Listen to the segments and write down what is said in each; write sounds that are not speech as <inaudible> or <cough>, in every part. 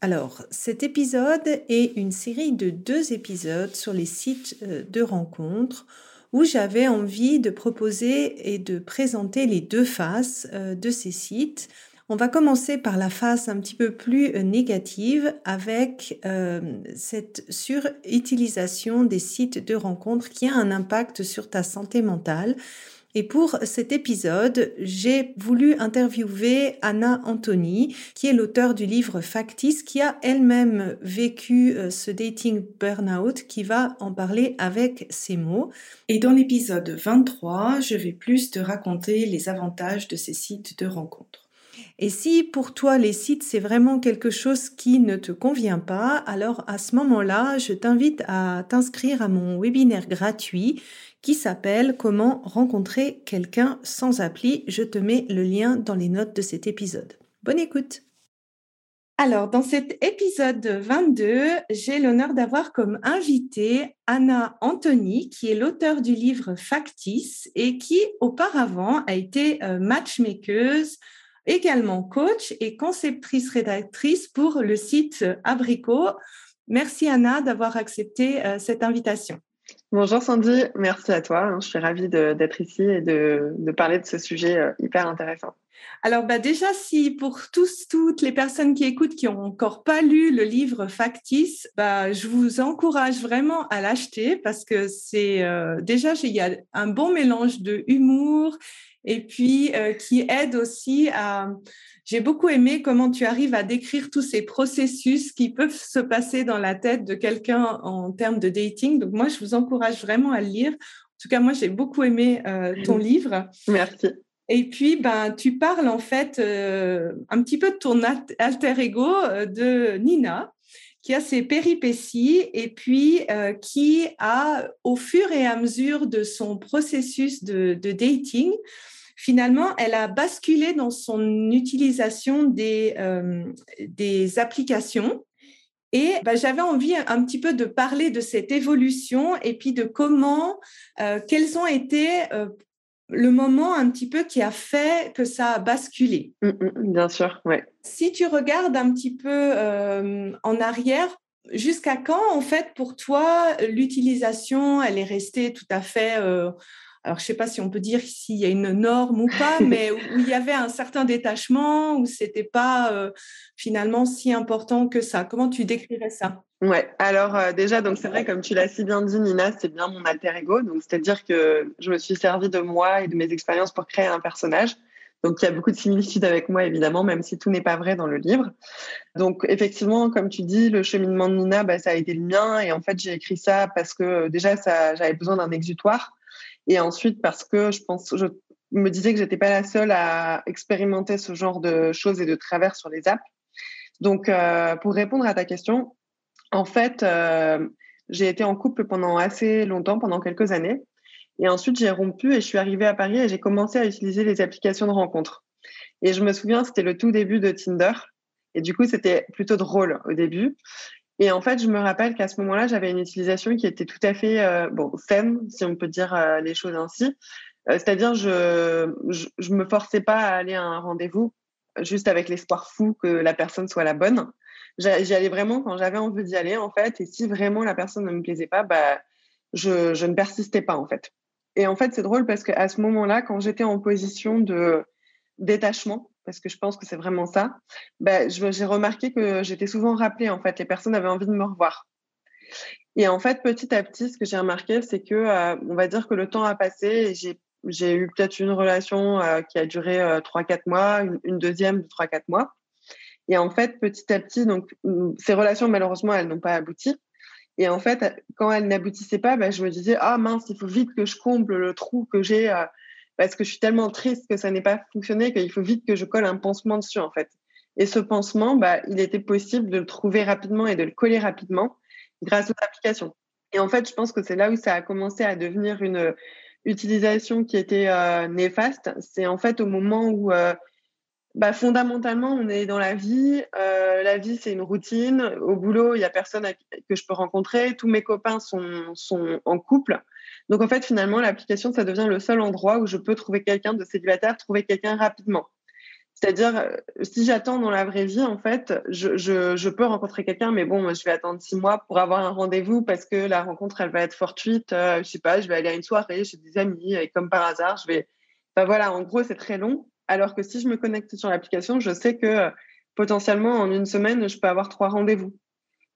Alors, cet épisode est une série de deux épisodes sur les sites euh, de rencontres où j'avais envie de proposer et de présenter les deux faces euh, de ces sites. On va commencer par la face un petit peu plus euh, négative avec cette surutilisation des sites de rencontres qui a un impact sur ta santé mentale et pour cet épisode, j'ai voulu interviewer Anna Anthony, qui est l'auteur du livre Factice, qui a elle-même vécu euh, ce dating burnout, qui va en parler avec ses mots. Et dans l'épisode 23, je vais plus te raconter les avantages de ces sites de rencontres. Et si pour toi les sites c'est vraiment quelque chose qui ne te convient pas, alors à ce moment-là, je t'invite à t'inscrire à mon webinaire gratuit qui s'appelle Comment rencontrer quelqu'un sans appli. Je te mets le lien dans les notes de cet épisode. Bonne écoute. Alors, dans cet épisode 22, j'ai l'honneur d'avoir comme invité Anna Anthony, qui est l'auteur du livre Factice et qui auparavant a été euh, matchmakeuse, également coach et conceptrice rédactrice pour le site Abricot. Merci Anna d'avoir accepté euh, cette invitation. Bonjour Sandy, merci à toi. Je suis ravie d'être ici et de, parler de ce sujet euh, hyper intéressant. Alors bah déjà, si pour tous, toutes les personnes qui écoutent qui n'ont encore pas lu le livre Factice, bah, je vous encourage vraiment à l'acheter parce que c'est euh, déjà, il y a un bon mélange de humour et puis euh, qui aide aussi à j'ai beaucoup aimé comment tu arrives à décrire tous ces processus qui peuvent se passer dans la tête de quelqu'un en termes de dating. Donc moi, je vous encourage vraiment à le lire. En tout cas, moi, j'ai beaucoup aimé euh, ton livre. Merci. Et puis, ben, tu parles en fait euh, un petit peu de ton alter ego euh, de Nina, qui a ses péripéties et puis qui a, au fur et à mesure de son processus de, de dating, finalement, elle a basculé dans son utilisation des, euh, des applications. Et bah, j'avais envie un petit peu de parler de cette évolution et puis de comment, euh, quels ont été euh, le moment un petit peu qui a fait que ça a basculé. Mmh, mmh, bien sûr, ouais. Si tu regardes un petit peu en arrière, jusqu'à quand, en fait, pour toi, l'utilisation, elle est restée tout à fait alors je ne sais pas si on peut dire s'il y a une norme ou pas, mais <laughs> où il y avait un certain détachement, où c'était pas euh, finalement si important que ça. Comment tu décrirais ça? Ouais, alors euh, déjà, donc c'est vrai, comme tu l'as si bien dit, Nina, c'est bien mon alter ego. Donc c'est-à-dire que je me suis servi de moi et de mes expériences pour créer un personnage. Donc il y a beaucoup de similitudes avec moi, évidemment, même si tout n'est pas vrai dans le livre. Donc effectivement, comme tu dis, le cheminement de Nina, bah, ça a été le mien. Et en fait, j'ai écrit ça parce que déjà, j'avais besoin d'un exutoire. Et ensuite, parce que je pense, je me disais que j'étais pas la seule à expérimenter ce genre de choses et de travers sur les apps. Donc, euh, pour répondre à ta question, en fait, euh, j'ai été en couple pendant assez longtemps, pendant quelques années. Et ensuite, j'ai rompu et je suis arrivée à Paris et j'ai commencé à utiliser les applications de rencontres. Et je me souviens, c'était le tout début de Tinder. Et du coup, c'était plutôt drôle au début. Et en fait, je me rappelle qu'à ce moment-là, j'avais une utilisation qui était tout à fait euh, bon, saine, si on peut dire euh, les choses ainsi. Euh, c'est-à-dire, je, je, me forçais pas à aller à un rendez-vous juste avec l'espoir fou que la personne soit la bonne. J'y allais vraiment quand j'avais envie d'y aller, en fait. Et si vraiment la personne ne me plaisait pas, bah, je, je ne persistais pas, en fait. Et en fait, c'est drôle parce qu'à ce moment-là, quand j'étais en position de détachement, parce que je pense que c'est vraiment ça, bah, j'ai remarqué que j'étais souvent rappelée, en fait, les personnes avaient envie de me revoir. Et en fait, petit à petit, ce que j'ai remarqué, c'est que, euh, on va dire que le temps a passé et j'ai, eu peut-être une relation euh, qui a duré euh, 3-4 mois, une, une, deuxième de 3-4 mois. Et en fait, petit à petit, donc, mm, ces relations, malheureusement, elles n'ont pas abouti. Et en fait, quand elles n'aboutissaient pas, bah, je me disais, ah mince, il faut vite que je comble le trou que j'ai euh, parce que je suis tellement triste que ça n'ait pas fonctionné qu'il faut vite que je colle un pansement dessus, en fait. Et ce pansement, bah, il était possible de le trouver rapidement et de le coller rapidement grâce aux applications. Et en fait, je pense que c'est là où ça a commencé à devenir une utilisation qui était euh, néfaste. C'est en fait au moment où, euh, bah, fondamentalement, on est dans la vie. Euh, la vie, c'est une routine. Au boulot, il y a personne que je peux rencontrer. Tous mes copains sont, sont en couple. Donc, en fait, finalement, l'application, ça devient le seul endroit où je peux trouver quelqu'un de célibataire, trouver quelqu'un rapidement. C'est-à-dire, euh, si j'attends dans la vraie vie, en fait, je, peux rencontrer quelqu'un, mais bon, je vais attendre six mois pour avoir un rendez-vous parce que la rencontre, elle va être fortuite. Euh, je sais pas, je vais aller à une soirée chez des amis et comme par hasard, je vais. Enfin voilà, en gros, c'est très long. Alors que si je me connecte sur l'application, je sais que euh, potentiellement en une semaine, je peux avoir trois rendez-vous.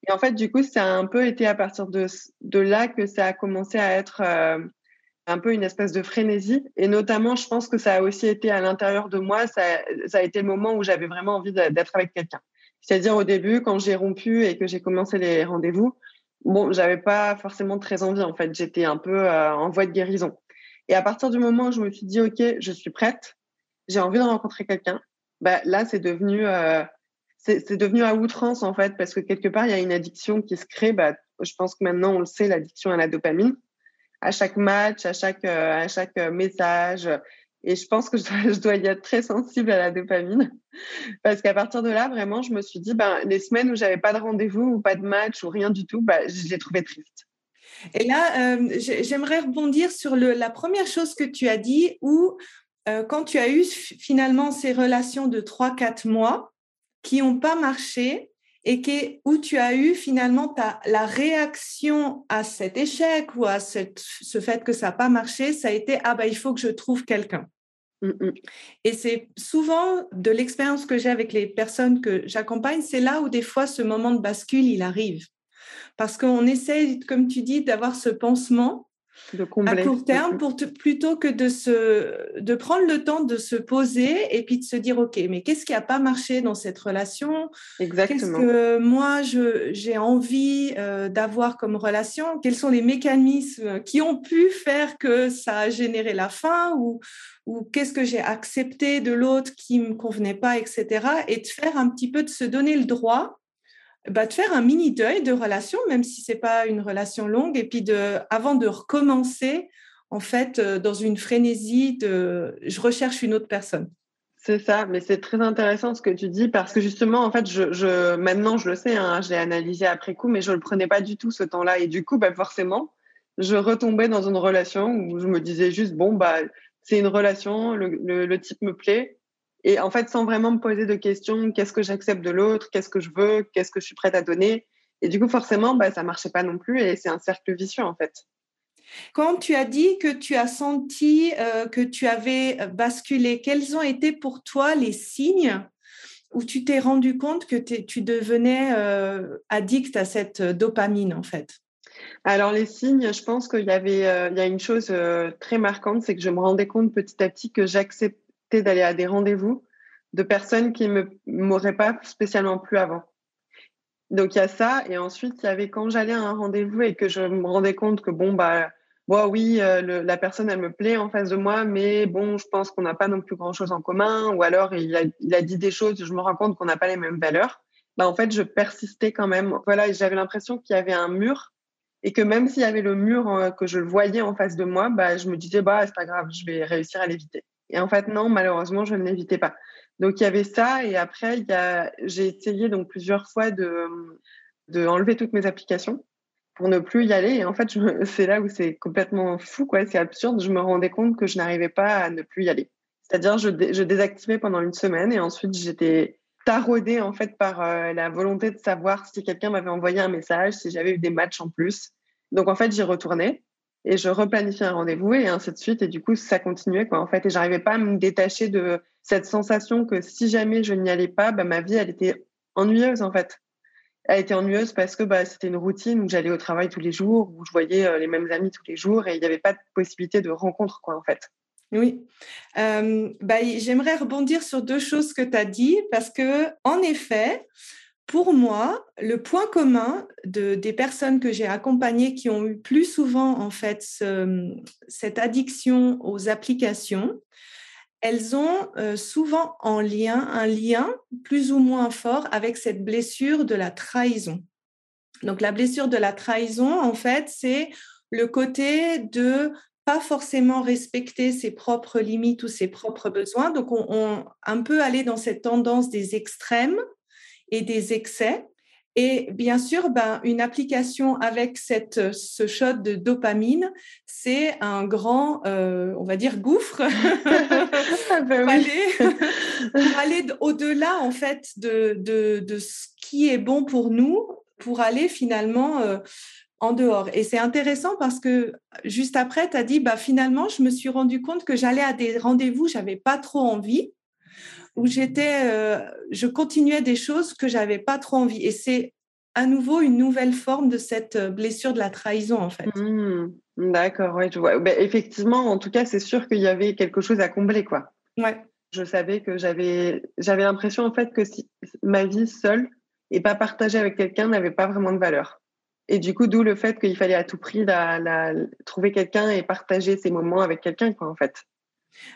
Et en fait, du coup, ça a un peu été à partir de, de là que ça a commencé à être euh, un peu une espèce de frénésie. Et notamment, je pense que ça a aussi été à l'intérieur de moi, ça, ça a été le moment où j'avais vraiment envie d'être avec quelqu'un. C'est-à-dire au début, quand j'ai rompu et que j'ai commencé les rendez-vous, bon, j'avais pas forcément très envie. En fait, j'étais un peu euh, en voie de guérison. Et à partir du moment où je me suis dit, OK, je suis prête, j'ai envie de rencontrer quelqu'un, bah, là, c'est devenu, euh, c'est devenu à outrance, en fait, parce que quelque part, il y a une addiction qui se crée. Bah, je pense que maintenant, on le sait, l'addiction à la dopamine à chaque match, à chaque, euh, à chaque euh, message. Et je pense que je dois, <laughs> y être très sensible à la dopamine. Parce qu'à partir de là, vraiment, je me suis dit, ben, les semaines où j'avais pas de rendez-vous ou pas de match ou rien du tout, ben, je l'ai trouvé triste. Et là, euh, j'aimerais rebondir sur la première chose que tu as dit, où quand tu as eu finalement ces relations de 3-4 mois qui n'ont pas marché, et où tu as eu finalement ta, la réaction à cet échec ou à cette, ce fait que ça n'a pas marché, ça a été ah bah il faut que je trouve quelqu'un. Mm, mm. Et c'est souvent de l'expérience que j'ai avec les personnes que j'accompagne, c'est là où des fois ce moment de bascule il arrive, parce qu'on essaie, comme tu dis, d'avoir ce pansement de à court terme pour plutôt que de, se, de prendre le temps de se poser et puis de se dire ok mais qu'est-ce qui n'a pas marché dans cette relation? Qu'est-ce que moi j'ai envie euh, d'avoir comme relation? Quels sont les mécanismes qui ont pu faire que ça a généré la fin ou, ou qu'est-ce que j'ai accepté de l'autre qui me convenait pas etc et de faire un petit peu de se donner le droit bah, de faire un mini deuil de relation, même si c'est pas une relation longue, et puis de, avant de recommencer, en fait, euh, dans une frénésie de, je recherche une autre personne. C'est ça, mais c'est très intéressant ce que tu dis parce que justement, en fait, je, je maintenant je le sais, hein, je l'ai analysé après coup, mais je le prenais pas du tout ce temps-là, et du coup, bah, forcément, je retombais dans une relation où je me disais juste bon bah c'est une relation, le, le type me plaît, et en fait, sans vraiment me poser de questions, qu'est-ce que j'accepte de l'autre, qu'est-ce que je veux, qu'est-ce que je suis prête à donner. Et du coup, forcément, bah, ça marchait pas non plus et c'est un cercle vicieux en fait. Quand tu as dit que tu as senti euh, que tu avais basculé, quels ont été pour toi les signes où tu t'es rendu compte que tu devenais euh, addict à cette dopamine en fait? Alors les signes, je pense qu'il y avait, euh, il y a une chose très marquante, c'est que je me rendais compte petit à petit que j'acceptais d'aller à des rendez-vous de personnes qui ne m'auraient pas spécialement plu avant. Donc il y a ça. Et ensuite, il y avait quand j'allais à un rendez-vous et que je me rendais compte que bon, bah, oui, euh, la personne, elle me plaît en face de moi, mais bon, je pense qu'on n'a pas non plus grand-chose en commun. Ou alors, il a, il a dit des choses, je me rends compte qu'on n'a pas les mêmes valeurs. Bah, en fait, je persistais quand même. Voilà, j'avais l'impression qu'il y avait un mur et que même s'il y avait le mur, euh, que je voyais en face de moi, bah, je me disais, bah, c'est pas grave, je vais réussir à l'éviter. Et en fait, non, malheureusement, je ne l'évitais pas. Donc, il y avait ça. Et après, j'ai essayé donc plusieurs fois de enlever toutes mes applications pour ne plus y aller. Et en fait, c'est là où c'est complètement fou, quoi. C'est absurde. Je me rendais compte que je n'arrivais pas à ne plus y aller. C'est-à-dire, je, je désactivais pendant une semaine et ensuite, j'étais taraudée, en fait, par euh, la volonté de savoir si quelqu'un m'avait envoyé un message, si j'avais eu des matchs en plus. Donc, en fait, j'y retournais et je replanifiais un rendez-vous et ainsi de suite. Et du coup, ça continuait, quoi, en fait. Et j'arrivais pas à me détacher de cette sensation que si jamais je n'y allais pas, bah, ma vie, elle était ennuyeuse, en fait. a été ennuyeuse parce que bah, c'était une routine où j'allais au travail tous les jours, où je voyais les mêmes amis tous les jours et il n'y avait pas de possibilité de rencontre, quoi, en fait. Oui. bah, j'aimerais rebondir sur deux choses que tu as dit parce que, en effet, pour moi, le point commun de, des personnes que j'ai accompagnées qui ont eu plus souvent en fait cette addiction aux applications, elles ont euh, souvent en lien un lien plus ou moins fort avec cette blessure de la trahison. Donc la blessure de la trahison, en fait, c'est le côté de pas forcément respecter ses propres limites ou ses propres besoins. Donc on, on un peu aller dans cette tendance des extrêmes et des excès. Et bien sûr, ben, une application avec cette, ce shot de dopamine, c'est un grand, euh, on va dire, gouffre ah <laughs> ben pour, aller, aller au-delà en fait de, de, de, ce qui est bon pour nous, pour aller finalement euh, en dehors. Et c'est intéressant parce que juste après, tu as dit, bah, finalement, je me suis rendu compte que j'allais à des rendez-vous, j'avais pas trop envie où j'étais, euh, je continuais des choses que j'avais pas trop envie. Et c'est à nouveau une nouvelle forme de cette euh, blessure de la trahison, en fait. Mmh. D'accord, ouais, je vois. Ben, effectivement, en tout cas, c'est sûr qu'il y avait quelque chose à combler, quoi. Ouais. Je savais que j'avais, j'avais l'impression, en fait, que si, ma vie seule et pas partagée avec quelqu'un n'avait pas vraiment de valeur. Et du coup, d'où le fait qu'il fallait à tout prix la, la, trouver quelqu'un et partager ces moments avec quelqu'un, quoi, en fait.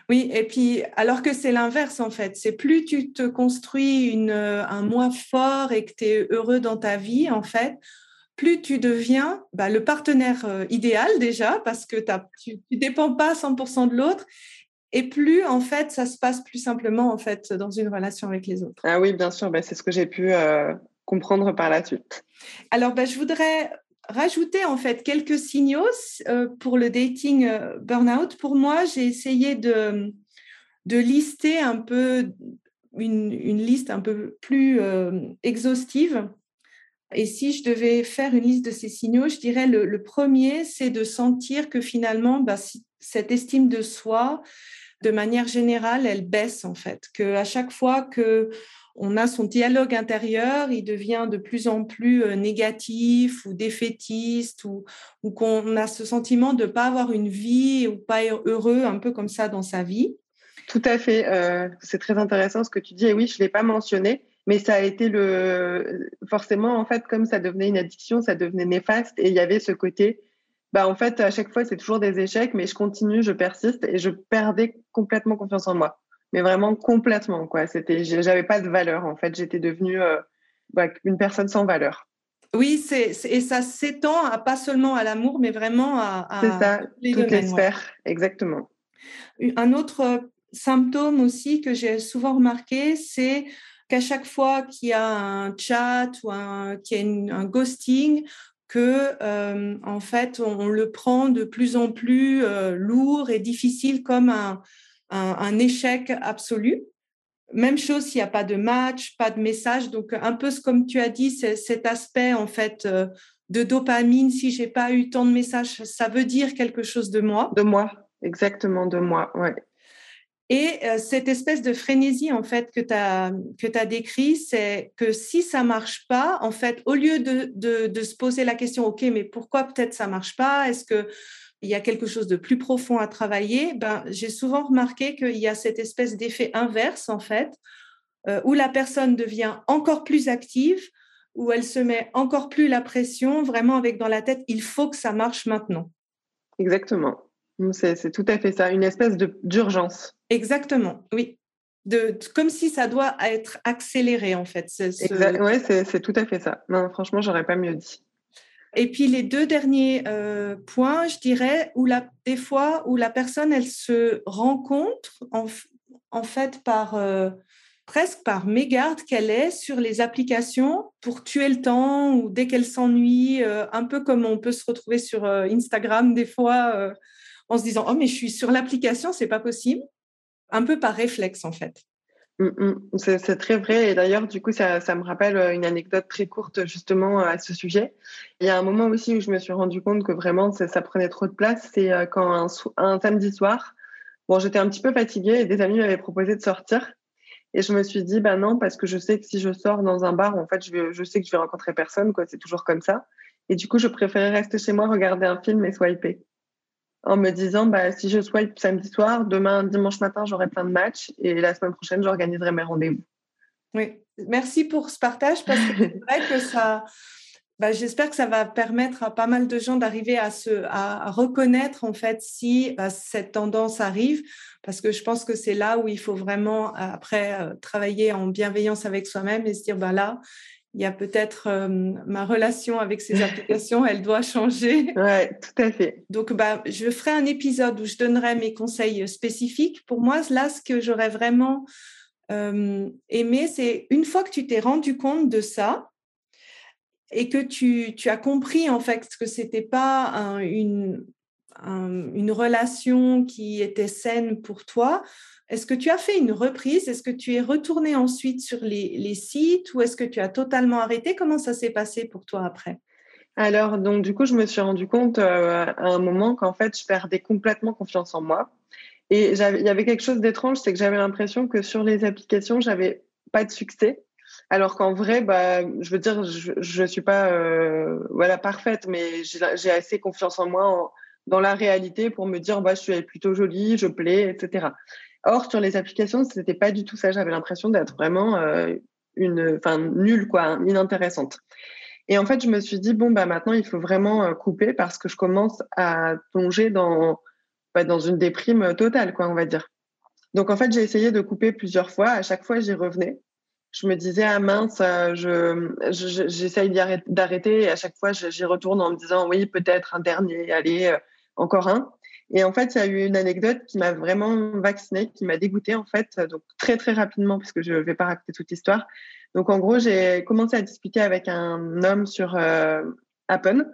Oui, et puis alors que c'est l'inverse en fait, c'est plus tu te construis une, un moi fort et que tu es heureux dans ta vie en fait, plus tu deviens bah, le partenaire euh, idéal déjà parce que tu ne dépends pas 100% de l'autre et plus en fait ça se passe plus simplement en fait dans une relation avec les autres. Ah oui, bien sûr, bah, c'est ce que j'ai pu euh, comprendre par la suite. Alors bah, je voudrais rajouter en fait quelques signaux euh, pour le dating euh, burnout. Pour moi, j'ai essayé de, de lister un peu une, une liste un peu plus euh, exhaustive. Et si je devais faire une liste de ces signaux, je dirais le, premier, c'est de sentir que finalement, bah, cette estime de soi, de manière générale, elle baisse en fait. Que chaque fois que on a son dialogue intérieur, il devient de plus en plus euh, négatif ou défaitiste ou, qu'on a ce sentiment de ne pas avoir une vie ou pas heureux un peu comme ça dans sa vie. Tout à fait. Euh, c'est très intéressant ce que tu dis. Et oui, je ne l'ai pas mentionné, mais ça a été le. Forcément, en fait, comme ça devenait une addiction, ça devenait néfaste et il y avait ce côté. Bah, en fait, à chaque fois, c'est toujours des échecs, mais je continue, je persiste et je perdais complètement confiance en moi mais vraiment complètement quoi. C'était, j'avais pas de valeur en fait. J'étais devenue euh, bah, une personne sans valeur. Oui, c'est, et ça s'étend à pas seulement à l'amour, mais vraiment à, à c'est ça, les toutes les sphères, exactement. Un autre euh, symptôme aussi que j'ai souvent remarqué, c'est qu'à chaque fois qu'il y a un chat ou qu'il y a un ghosting, que euh, en fait on, le prend de plus en plus lourd et difficile comme un, un, échec absolu. Même chose s'il n'y a pas de match, pas de message. Donc, un peu comme tu as dit, cet aspect en fait euh, de dopamine. Si j'ai pas eu tant de messages, ça veut dire quelque chose de moi. De moi, exactement de moi, ouais. Et euh, cette espèce de frénésie en fait que tu as que as décrit, c'est que si ça marche pas, en fait, au lieu de, de, de se poser la question, ok, mais pourquoi peut-être ça marche pas? Est-ce que il y a quelque chose de plus profond à travailler, ben, j'ai souvent remarqué qu'il y a cette espèce d'effet inverse, en fait, euh, où la personne devient encore plus active, où elle se met encore plus la pression, vraiment avec dans la tête, il faut que ça marche maintenant. Exactement. C'est tout à fait ça, une espèce d'urgence. Exactement, oui. De, comme si ça doit être accéléré, en fait. Oui, c'est tout à fait ça. Non, franchement, j'aurais pas mieux dit. Et puis les deux derniers euh, points, je dirais, où la, des fois où la personne, elle se rencontre en, fait par euh, presque par mégarde qu'elle est sur les applications pour tuer le temps ou dès qu'elle s'ennuie, euh, un peu comme on peut se retrouver sur Instagram des fois en se disant oh mais je suis sur l'application, c'est pas possible, un peu par réflexe en fait. Mm, mm. C'est très vrai. Et d'ailleurs, du coup, ça, me rappelle euh, une anecdote très courte justement à ce sujet. Il y a un moment aussi où je me suis rendu compte que vraiment ça, prenait trop de place. C'est euh, quand un, un, samedi soir, bon, j'étais un petit peu fatiguée et des amis m'avaient proposé de sortir. Et je me suis dit, bah non, parce que je sais que si je sors dans un bar, en fait, je, je sais que je vais rencontrer personne, quoi. C'est toujours comme ça. Et du coup, je préférais rester chez moi, regarder un film et swiper. En me disant, bah, si je swipe samedi soir, demain, dimanche matin, j'aurai plein de matchs et la semaine prochaine, j'organiserai mes rendez-vous. Oui, merci pour ce partage parce que c'est <laughs> vrai que ça, bah, j'espère que ça va permettre à pas mal de gens d'arriver à, se, à, reconnaître en fait si bah, cette tendance arrive, parce que je pense que c'est là où il faut vraiment après euh, travailler en bienveillance avec soi-même et se dire bah là, il y a peut-être euh, ma relation avec ces applications, elle doit changer. <laughs> Oui, tout à fait. Donc, bah, je ferai un épisode où je donnerai mes conseils spécifiques. Pour moi, là, ce que j'aurais vraiment euh, aimé, c'est une fois que tu t'es rendu compte de ça, et que tu, as compris en fait que c'était pas une, une relation qui était saine pour toi, est-ce que tu as fait une reprise? Est-ce que tu es retourné ensuite sur les, sites ou est-ce que tu as totalement arrêté? Comment ça s'est passé pour toi après? Alors, donc du coup, je me suis rendu compte euh, à un moment qu'en fait, je perdais complètement confiance en moi. Et il y avait quelque chose d'étrange, c'est que j'avais l'impression que sur les applications, j'avais pas de succès. Alors qu'en vrai, bah, je veux dire, je ne suis pas euh, voilà, parfaite, mais j'ai assez confiance en moi dans la réalité pour me dire, bah, je suis plutôt jolie, je plais, etc. Or, sur les applications, ce n'était pas du tout ça. J'avais l'impression d'être vraiment euh, une, enfin, nulle, quoi, inintéressante. Et en fait, je me suis dit, bon, bah, maintenant, il faut vraiment euh, couper parce que je commence à plonger dans, bah, dans une déprime totale, quoi, on va dire. Donc, en fait, j'ai essayé de couper plusieurs fois. À chaque fois, j'y revenais je me disais, ah mince, euh, je, j'essaye d'arrêter et à chaque fois, j'y retourne en me disant, oui, peut-être un dernier, allez, euh, encore un. Et en fait, il y a eu une anecdote qui m'a vraiment vaccinée, qui m'a dégoûtée, en fait, donc très, très rapidement, parce que je ne vais pas raconter toute l'histoire. Donc, en gros, j'ai commencé à discuter avec un homme sur euh, Appen.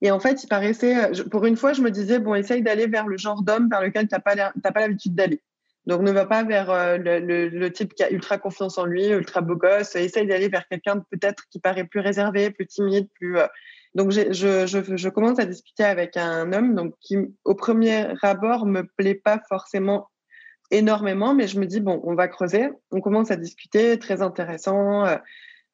Et en fait, il paraissait, pour une fois, je me disais, bon, essaye d'aller vers le genre d'homme vers lequel tu n'as pas, pas l'habitude d'aller. Donc ne va pas vers euh, le, type qui a ultra confiance en lui, ultra beau gosse. Essaye d'aller vers quelqu'un peut-être qui paraît plus réservé, plus timide, plus. Euh. Donc je, commence à discuter avec un homme qui au premier abord me plaît pas forcément énormément, mais je me dis bon, on va creuser. On commence à discuter, très intéressant. Euh,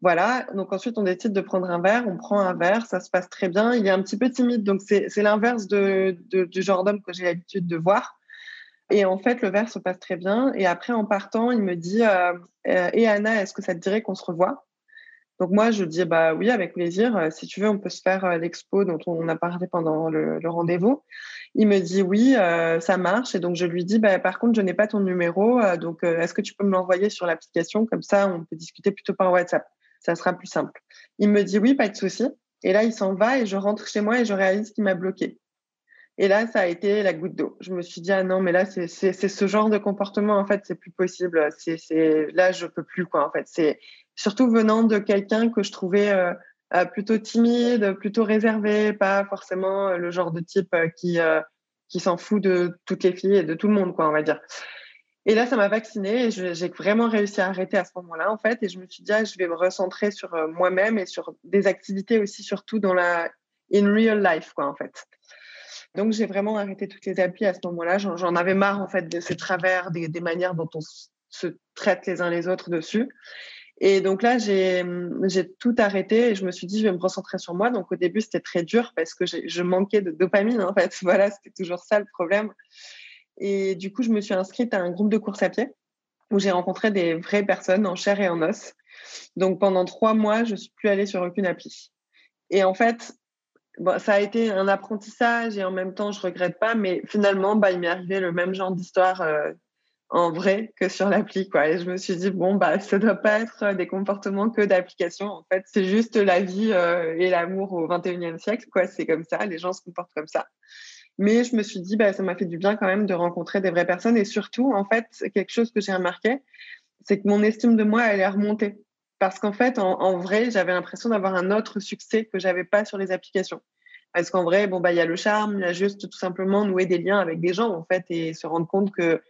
voilà. Donc ensuite on décide de prendre un verre. On prend un verre, ça se passe très bien. Il est un petit peu timide, donc c'est l'inverse du genre d'homme que j'ai l'habitude de voir. Et en fait, le verre se passe très bien. Et après, en partant, il me dit euh, euh, Et Anna, est-ce que ça te dirait qu'on se revoit Donc, moi, je dis Bah oui, avec plaisir. Euh, si tu veux, on peut se faire l'expo dont on a parlé pendant le, rendez-vous. Il me dit Oui, ça marche. Et donc, je lui dis bah, Par contre, je n'ai pas ton numéro. donc, est-ce que tu peux me l'envoyer sur l'application? Comme ça, on peut discuter plutôt par WhatsApp. Ça sera plus simple. Il me dit Oui, pas de souci. Et là, il s'en va et je rentre chez moi et je réalise qu'il m'a bloqué. Et là, ça a été la goutte d'eau. Je me suis dit, ah non, mais là, c'est ce genre de comportement, en fait, c'est plus possible. Là, je peux plus, quoi, en fait. Surtout venant de quelqu'un que je trouvais euh, euh, plutôt timide, plutôt réservé, pas forcément euh, le genre de type qui, qui s'en fout de toutes les filles et de tout le monde, quoi, on va dire. Et là, ça m'a vaccinée et j'ai vraiment réussi à arrêter à ce moment-là, en fait. Et je me suis dit, ah, je vais me recentrer sur moi-même et sur des activités aussi, surtout dans la in real life, quoi, en fait. Donc, j'ai vraiment arrêté toutes les applis à ce moment-là. J'en avais marre, en fait, de ces travers, des, manières dont on se traite les uns les autres dessus. Et donc là, j'ai tout arrêté et je me suis dit, je vais me recentrer sur moi. Donc au début, c'était très dur parce que je manquais de dopamine, en fait. <laughs> Voilà, c'était toujours ça le problème. Et du coup, je me suis inscrite à un groupe de course à pied où j'ai rencontré des vraies personnes en chair et en os. Donc pendant trois mois, je suis plus allée sur aucune appli. Et en fait, ça a été un apprentissage et en même temps, je regrette pas, mais finalement, bah, il m'est arrivé le même genre d'histoire euh, en vrai que sur l'appli. Quoi. Et je me suis dit, bon, bah, ça doit pas être des comportements que d'application. En fait, c'est juste la vie euh, et l'amour au 21e siècle. Quoi. C'est comme ça, les gens se comportent comme ça. Mais je me suis dit, bah, ça m'a fait du bien quand même de rencontrer des vraies personnes. Et surtout, en fait, quelque chose que j'ai remarqué, c'est que mon estime de moi, elle est remontée parce qu'en fait, en, vrai, j'avais l'impression d'avoir un autre succès que j'avais pas sur les applications. Parce qu'en vrai, bon bah il y a le charme, il y a juste tout simplement nouer des liens avec des gens en fait et se rendre compte que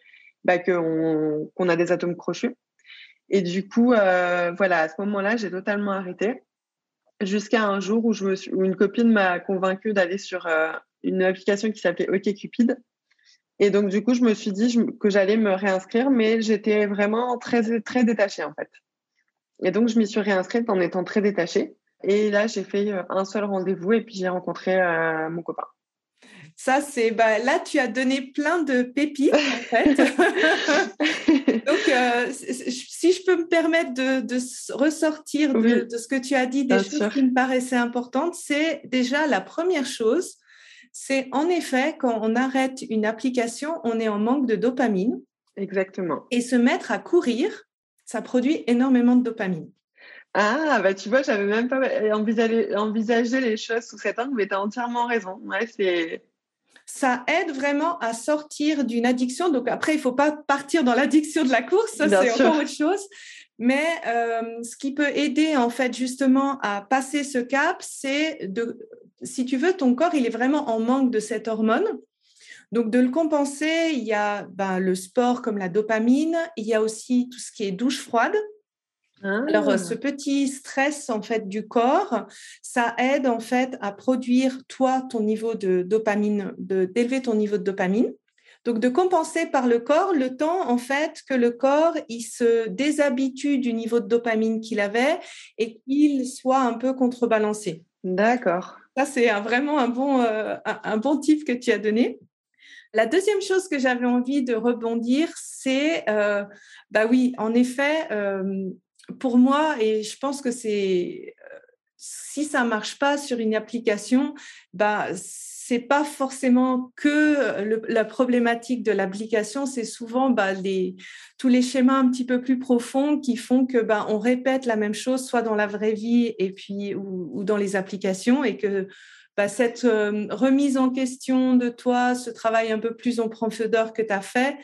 bah, qu'on a des atomes crochus. Et du coup, euh, voilà, à ce moment-là, j'ai totalement arrêté jusqu'à un jour où, une copine m'a convaincue d'aller sur euh, une application qui s'appelait OkCupid Et donc, du coup, je me suis dit que j'allais me réinscrire, mais j'étais vraiment très, très détachée, en fait. Et donc, je m'y suis réinscrite en étant très détachée. Et là, j'ai fait euh, un seul rendez-vous et puis j'ai rencontré mon copain. Ça, c'est bah, là, tu as donné plein de pépites, en fait. <laughs> Donc, euh, si je peux me permettre de, ressortir de, ce que tu as dit, des choses qui me paraissaient importantes, c'est déjà la première chose, c'est en effet, quand on arrête une application, on est en manque de dopamine. Exactement. Et se mettre à courir, ça produit énormément de dopamine. Ah, bah tu vois, j'avais même pas envisagé, envisagé, les choses sous cet angle, mais tu as entièrement raison. Ouais, c'est ça aide vraiment à sortir d'une addiction. Donc après, il ne faut pas partir dans l'addiction de la course, ça c'est encore autre chose. Mais euh, ce qui peut aider en fait justement à passer ce cap, c'est de, si tu veux, ton corps il est vraiment en manque de cette hormone. Donc de le compenser, il y a ben, le sport comme la dopamine, il y a aussi tout ce qui est douche froide. Alors, euh, ce ah. petit stress en fait du corps, ça aide en fait à produire toi ton niveau de dopamine, d'élever ton niveau de dopamine. Donc, de compenser par le corps le temps en fait que le corps il se déshabitue du niveau de dopamine qu'il avait et qu'il soit un peu contrebalancé. D'accord. Ça, c'est vraiment un bon, euh, un, bon tip que tu as donné. La deuxième chose que j'avais envie de rebondir, c'est, euh, bah oui, en effet, pour moi, et je pense que c'est euh, si ça marche pas sur une application, bah c'est pas forcément que la problématique de l'application, c'est souvent bah, les, tous les schémas un petit peu plus profonds qui font que bah, on répète la même chose soit dans la vraie vie et puis ou, dans les applications et que bah, cette euh, remise en question de toi, ce travail un peu plus en profondeur que tu as fait,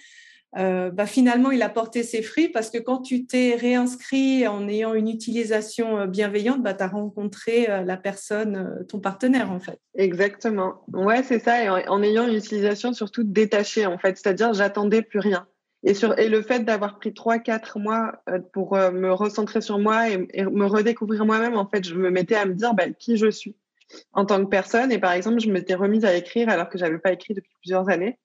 euh, bah, finalement, il a porté ses fruits parce que quand tu t'es réinscrit en ayant une utilisation euh, bienveillante, bah, tu as rencontré euh, la personne, ton partenaire en fait. Exactement. Ouais, c'est ça. Et en, ayant une utilisation surtout détachée en fait, c'est-à-dire j'attendais plus rien. Et, sur, et le fait d'avoir pris 3-4 mois pour me recentrer sur moi et, me redécouvrir moi-même, en fait, je me mettais à me dire bah, qui je suis en tant que personne. Et par exemple, je m'étais remise à écrire alors que j'avais pas écrit depuis plusieurs années.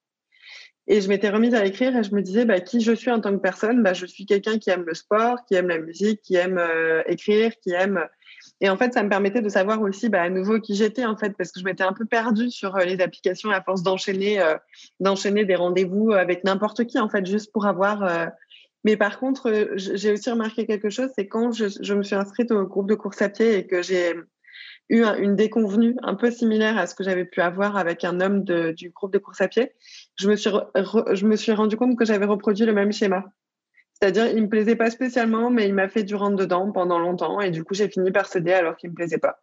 Et je m'étais remise à écrire et je me disais bah, qui je suis en tant que personne? Bah, je suis quelqu'un qui aime le sport, qui aime la musique, qui aime euh, écrire, qui aime. Et en fait, ça me permettait de savoir aussi bah, à nouveau qui j'étais en fait, parce que je m'étais un peu perdue sur euh, les applications à force d'enchaîner, euh, d'enchaîner des rendez-vous avec n'importe qui en fait, juste pour avoir. Mais par contre, j'ai aussi remarqué quelque chose, c'est quand je, me suis inscrite au groupe de course à pied et que j'ai eu une déconvenue un peu similaire à ce que j'avais pu avoir avec un homme du groupe de course à pied, je me suis, je me suis rendu compte que j'avais reproduit le même schéma. C'est-à-dire, il me plaisait pas spécialement, mais il m'a fait du rentre dedans pendant longtemps, et du coup, j'ai fini par céder alors qu'il me plaisait pas.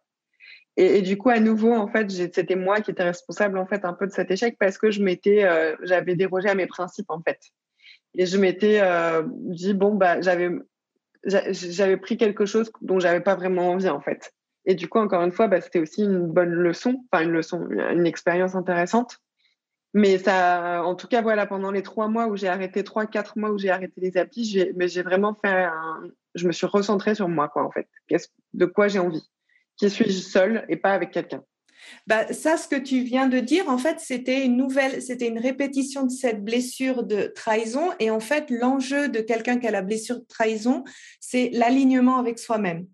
Et, du coup, à nouveau, en fait, c'était moi qui étais responsable en fait un peu de cet échec parce que je euh, j'avais dérogé à mes principes en fait. Et je m'étais euh, dit bon bah j'avais, j'avais pris quelque chose dont j'avais pas vraiment envie en fait. Et du coup, encore une fois, bah, c'était aussi une bonne leçon, enfin une leçon, une expérience intéressante. Mais ça, en tout cas, voilà, pendant les trois mois où j'ai arrêté, trois, quatre mois où j'ai arrêté les applis, j'ai, mais j'ai vraiment fait je me suis recentrée sur moi, quoi, en fait. de quoi j'ai envie? Qui suis-je seule et pas avec quelqu'un? Bah, ça, ce que tu viens de dire, en fait, c'était une nouvelle, c'était une répétition de cette blessure de trahison. Et en fait, l'enjeu de quelqu'un qui a la blessure de trahison, c'est l'alignement avec soi-même.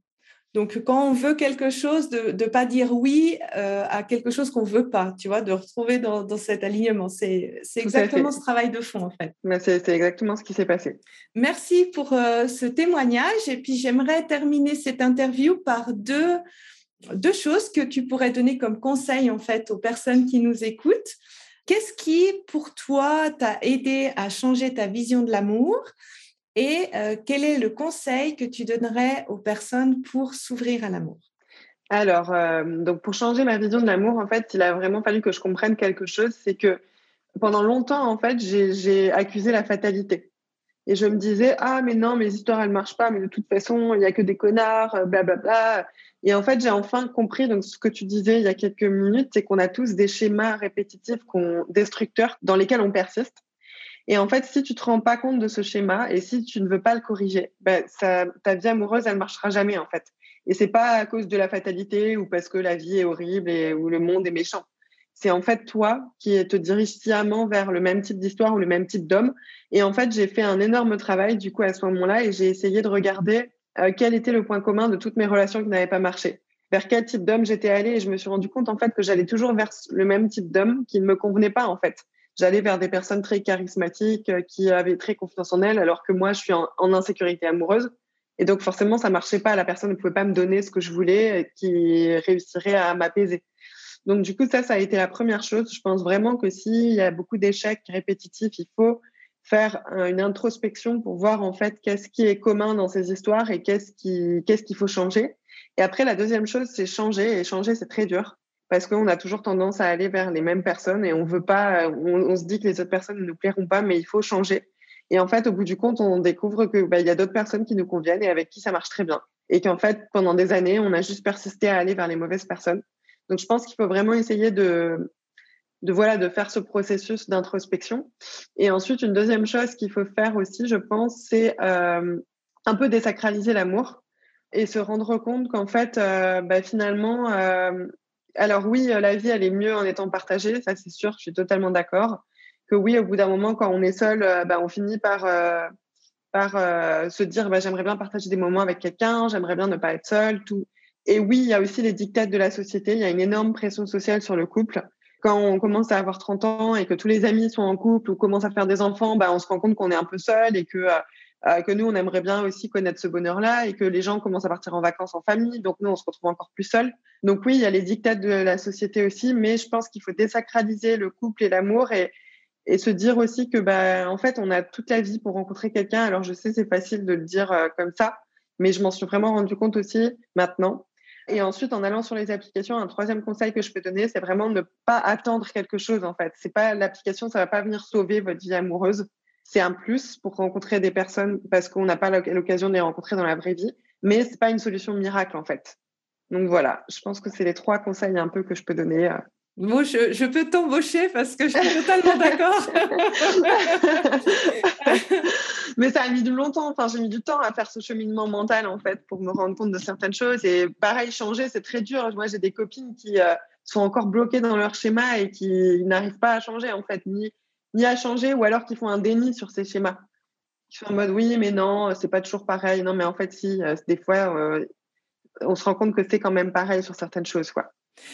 Donc, quand on veut quelque chose, de ne pas dire oui euh, à quelque chose qu'on ne veut pas, tu vois, de retrouver dans, cet alignement. C'est exactement ce travail de fond, en fait. C'est exactement ce qui s'est passé. Merci pour euh, ce témoignage. Et puis, j'aimerais terminer cette interview par deux, deux choses que tu pourrais donner comme conseil, en fait, aux personnes qui nous écoutent. Qu'est-ce qui, pour toi, t'a aidé à changer ta vision de l'amour? Et euh, quel est le conseil que tu donnerais aux personnes pour s'ouvrir à l'amour? Alors, euh, donc pour changer ma vision de l'amour, en fait, il a vraiment fallu que je comprenne quelque chose. C'est que pendant longtemps, en fait, j'ai accusé la fatalité. Et je me disais, ah, mais non, mes histoires, elles marchent pas, mais de toute façon, il n'y a que des connards, blablabla. Bla, bla. Et en fait, j'ai enfin compris, donc ce que tu disais il y a quelques minutes, c'est qu'on a tous des schémas répétitifs, destructeurs, dans lesquels on persiste. Et en fait, si tu te rends pas compte de ce schéma et si tu ne veux pas le corriger, ben, ta vie amoureuse, elle marchera jamais en fait. Et c'est pas à cause de la fatalité ou parce que la vie est horrible et ou le monde est méchant. c'est en fait toi qui te dirige sciemment vers le même type d'histoire ou le même type d'homme. Et en fait, j'ai fait un énorme travail du coup à ce moment-là et j'ai essayé de regarder euh, quel était le point commun de toutes mes relations qui n'avaient pas marché. Vers quel type d'homme j'étais allée et je me suis rendu compte en fait que j'allais toujours vers le même type d'homme qui ne me convenait pas en fait. J'allais vers des personnes très charismatiques euh, qui avaient très confiance en elles alors que moi je suis en, insécurité amoureuse. Et donc forcément ça marchait pas. La personne ne pouvait pas me donner ce que je voulais qui réussirait à m'apaiser. Donc, du coup, ça, ça a été la première chose. Je pense vraiment que s'il y a beaucoup d'échecs répétitifs, il faut faire une introspection pour voir en fait qu'est-ce qui est commun dans ces histoires et qu'est-ce qui qu'est-ce qu'il faut changer. Et après la deuxième chose c'est changer et changer c'est très dur parce qu'on a toujours tendance à aller vers les mêmes personnes et on veut pas on, se dit que les autres personnes ne nous plairont pas mais il faut changer. Et en fait au bout du compte on découvre que bah, y a d'autres personnes qui nous conviennent et avec qui ça marche très bien et qu'en fait pendant des années on a juste persisté à aller vers les mauvaises personnes donc, je pense qu'il faut vraiment essayer de, de, voilà, de faire ce processus d'introspection. Et ensuite, une deuxième chose qu'il faut faire aussi, je pense, c'est euh, un peu désacraliser l'amour et se rendre compte qu'en fait, euh, bah, finalement, euh, alors oui, la vie, elle est mieux en étant partagée, ça c'est sûr, je suis totalement d'accord. Que oui, au bout d'un moment, quand on est seul, bah, on finit par, par se dire, bah, j'aimerais bien partager des moments avec quelqu'un, j'aimerais bien ne pas être seul, tout. Et oui, il y a aussi les dictats de la société. Il y a une énorme pression sociale sur le couple. Quand on commence à avoir 30 ans et que tous les amis sont en couple ou commencent à faire des enfants, bah, on se rend compte qu'on est un peu seul et que, euh, euh, que nous, on aimerait bien aussi connaître ce bonheur-là et que les gens commencent à partir en vacances en famille. Donc, nous, on se retrouve encore plus seul. Donc, oui, il y a les dictats de la société aussi, mais je pense qu'il faut désacraliser le couple et l'amour et, et se dire aussi que, bah, en fait, on a toute la vie pour rencontrer quelqu'un. Alors, je sais, c'est facile de le dire euh, comme ça, mais je m'en suis vraiment rendu compte aussi maintenant. Et ensuite, en allant sur les applications, un troisième conseil que je peux donner, c'est vraiment ne pas attendre quelque chose, en fait. C'est pas l'application, ça va pas venir sauver votre vie amoureuse. C'est un plus pour rencontrer des personnes parce qu'on n'a pas l'occasion de les rencontrer dans la vraie vie. Mais c'est pas une solution miracle, en fait. Donc voilà, je pense que c'est les trois conseils un peu que je peux donner euh, moi, je, peux t'embaucher parce que je suis totalement d'accord. <laughs> Mais ça a mis du longtemps. Enfin, j'ai mis du temps à faire ce cheminement mental, en fait, pour me rendre compte de certaines choses. Et pareil, changer, c'est très dur. Moi, j'ai des copines qui euh, sont encore bloquées dans leur schéma et qui n'arrivent pas à changer, en fait, ni, ni à changer, ou alors qui font un déni sur ces schémas. Qui sont en mode, oui, mais non, c'est pas toujours pareil. Non, mais en fait, si, euh, des fois, euh, on se rend compte que c'est quand même pareil sur certaines choses, quoi.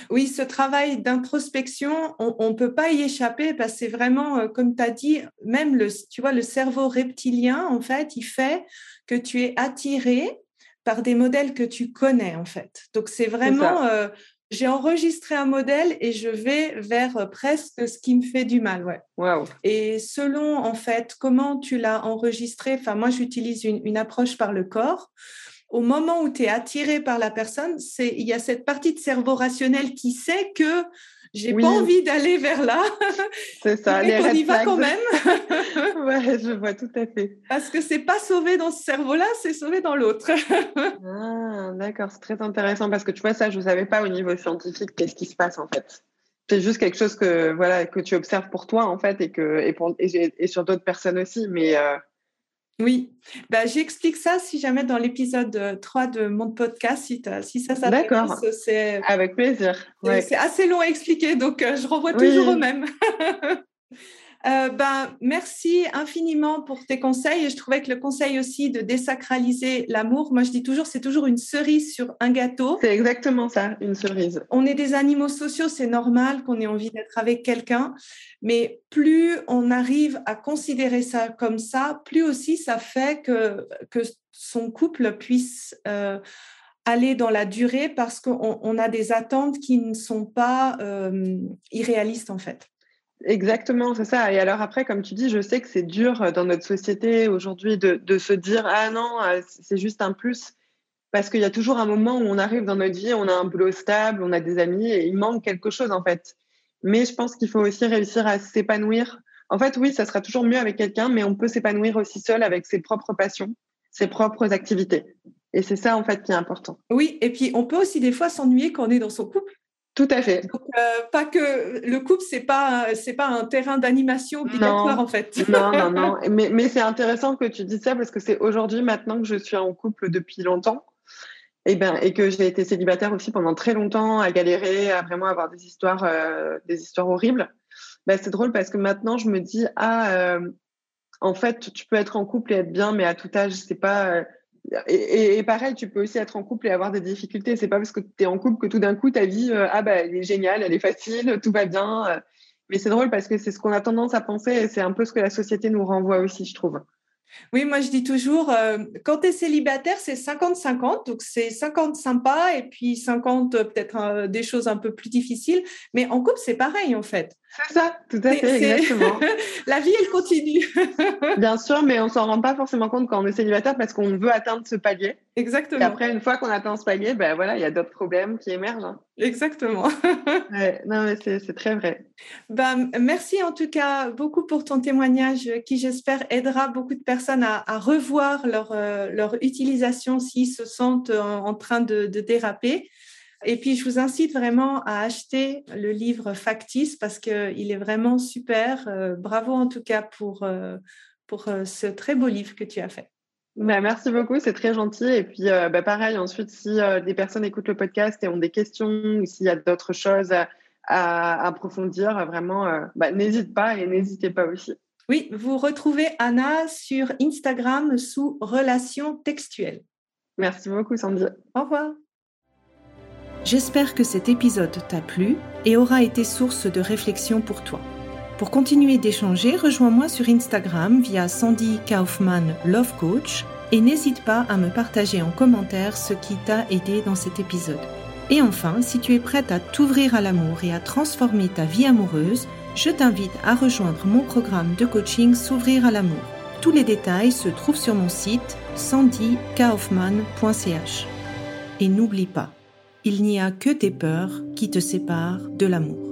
Oui, ce travail d'introspection, on ne peut pas y échapper parce que c'est vraiment, euh, comme tu as dit, même le, tu vois, le cerveau reptilien, en fait, il fait que tu es attiré par des modèles que tu connais, en fait. Donc, c'est vraiment, euh, j'ai enregistré un modèle et je vais vers euh, presque ce qui me fait du mal. Ouais. Et selon, en fait, comment tu l'as enregistré, enfin, moi, j'utilise une approche par le corps au moment où tu es attiré par la personne, c'est il y a cette partie de cerveau rationnel qui sait que j'ai pas envie d'aller vers là. C'est ça. Mais on y va quand même. <laughs> ouais, je vois tout à fait. Parce que c'est pas sauvé dans ce cerveau-là, c'est sauvé dans l'autre. <laughs> ah, d'accord, c'est très intéressant parce que tu vois ça, je ne savais pas au niveau scientifique qu'est-ce qui se passe en fait. C'est juste quelque chose que voilà que tu observes pour toi en fait et que et, pour, et, sur d'autres personnes aussi, mais euh, oui, bah, j'explique ça si jamais dans l'épisode 3 de mon podcast, si, si ça s'intéresse. C'est... Avec plaisir. C'est assez long à expliquer, donc euh, je renvoie toujours au même. <laughs> Euh, ben, merci infiniment pour tes conseils. Je trouvais que le conseil aussi de désacraliser l'amour, moi je dis toujours, c'est toujours une cerise sur un gâteau. C'est exactement ça, une cerise. On est des animaux sociaux, c'est normal qu'on ait envie d'être avec quelqu'un, mais plus on arrive à considérer ça comme ça, plus aussi ça fait que, que son couple puisse... Euh, aller dans la durée parce qu'on a des attentes qui ne sont pas euh, irréalistes en fait. Exactement, c'est ça. Et alors après, comme tu dis, je sais que c'est dur euh, dans notre société aujourd'hui de, se dire ah non, euh, c'est juste un plus, parce qu'il y a toujours un moment où on arrive dans notre vie, on a un boulot stable, on a des amis et il manque quelque chose en fait. Mais je pense qu'il faut aussi réussir à s'épanouir. En fait, oui, ça sera toujours mieux avec quelqu'un, mais on peut s'épanouir aussi seul avec ses propres passions, ses propres activités. Et c'est ça en fait qui est important. Oui, et puis on peut aussi des fois s'ennuyer quand on est dans son couple. Tout à fait. Donc, euh, pas que le couple, c'est pas c'est pas un terrain d'animation obligatoire en fait. non, non, non. Mais, mais c'est intéressant que tu dises ça parce que c'est aujourd'hui, maintenant que je suis en couple depuis longtemps, et, ben, et que j'ai été célibataire aussi pendant très longtemps, à galérer, à vraiment avoir des histoires, euh, des histoires horribles, ben, c'est drôle parce que maintenant, je me dis, ah, euh, en fait, tu peux être en couple et être bien, mais à tout âge, c'est pas. Euh, et, pareil, tu peux aussi être en couple et avoir des difficultés. C'est pas parce que tu es en couple que tout d'un coup, ta vie, ah, bah, elle est géniale, elle est facile, <laughs> tout va bien. Mais c'est drôle parce que c'est ce qu'on a tendance à penser et c'est un peu ce que la société nous renvoie aussi, je trouve. Oui, moi je dis toujours, euh, quand tu es célibataire, c'est 50-50, donc c'est 50 sympa et puis 50 euh, peut-être euh, des choses un peu plus difficiles. Mais en couple, c'est pareil en fait. C'est ça, tout à fait, exactement. <laughs> la vie, elle continue. <laughs> Bien sûr, mais on s'en rend pas forcément compte quand on est célibataire parce qu'on veut atteindre ce palier. Exactement. Et après, une fois qu'on atteint ce palier, ben voilà, il y a d'autres problèmes qui émergent. Hein. Exactement. <laughs> non, mais c'est très vrai. Ben, merci en tout cas beaucoup pour ton témoignage qui, j'espère, aidera beaucoup de personnes à, revoir leur, euh, leur utilisation s'ils se sentent en, train de, de déraper. Et puis, je vous incite vraiment à acheter le livre Factice parce qu'il est vraiment super. Euh, bravo en tout cas pour, euh, pour euh, ce très beau livre que tu as fait. Bah, merci beaucoup, c'est très gentil. Et puis, bah, pareil, ensuite, si des personnes écoutent le podcast et ont des questions ou s'il y a d'autres choses à, approfondir, vraiment, bah, n'hésite pas et n'hésitez pas aussi. Oui, vous retrouvez Anna sur Instagram sous Relations textuelles. Merci beaucoup, Sandy. Au revoir. J'espère que cet épisode t'a plu et aura été source de réflexion pour toi. Pour continuer d'échanger, rejoins-moi sur Instagram via Sandy Kaufman Love Coach et n'hésite pas à me partager en commentaire ce qui t'a aidé dans cet épisode. Et enfin, si tu es prête à t'ouvrir à l'amour et à transformer ta vie amoureuse, je t'invite à rejoindre mon programme de coaching S'ouvrir à l'amour. Tous les détails se trouvent sur mon site sandykaufman.ch. Et n'oublie pas, il n'y a que tes peurs qui te séparent de l'amour.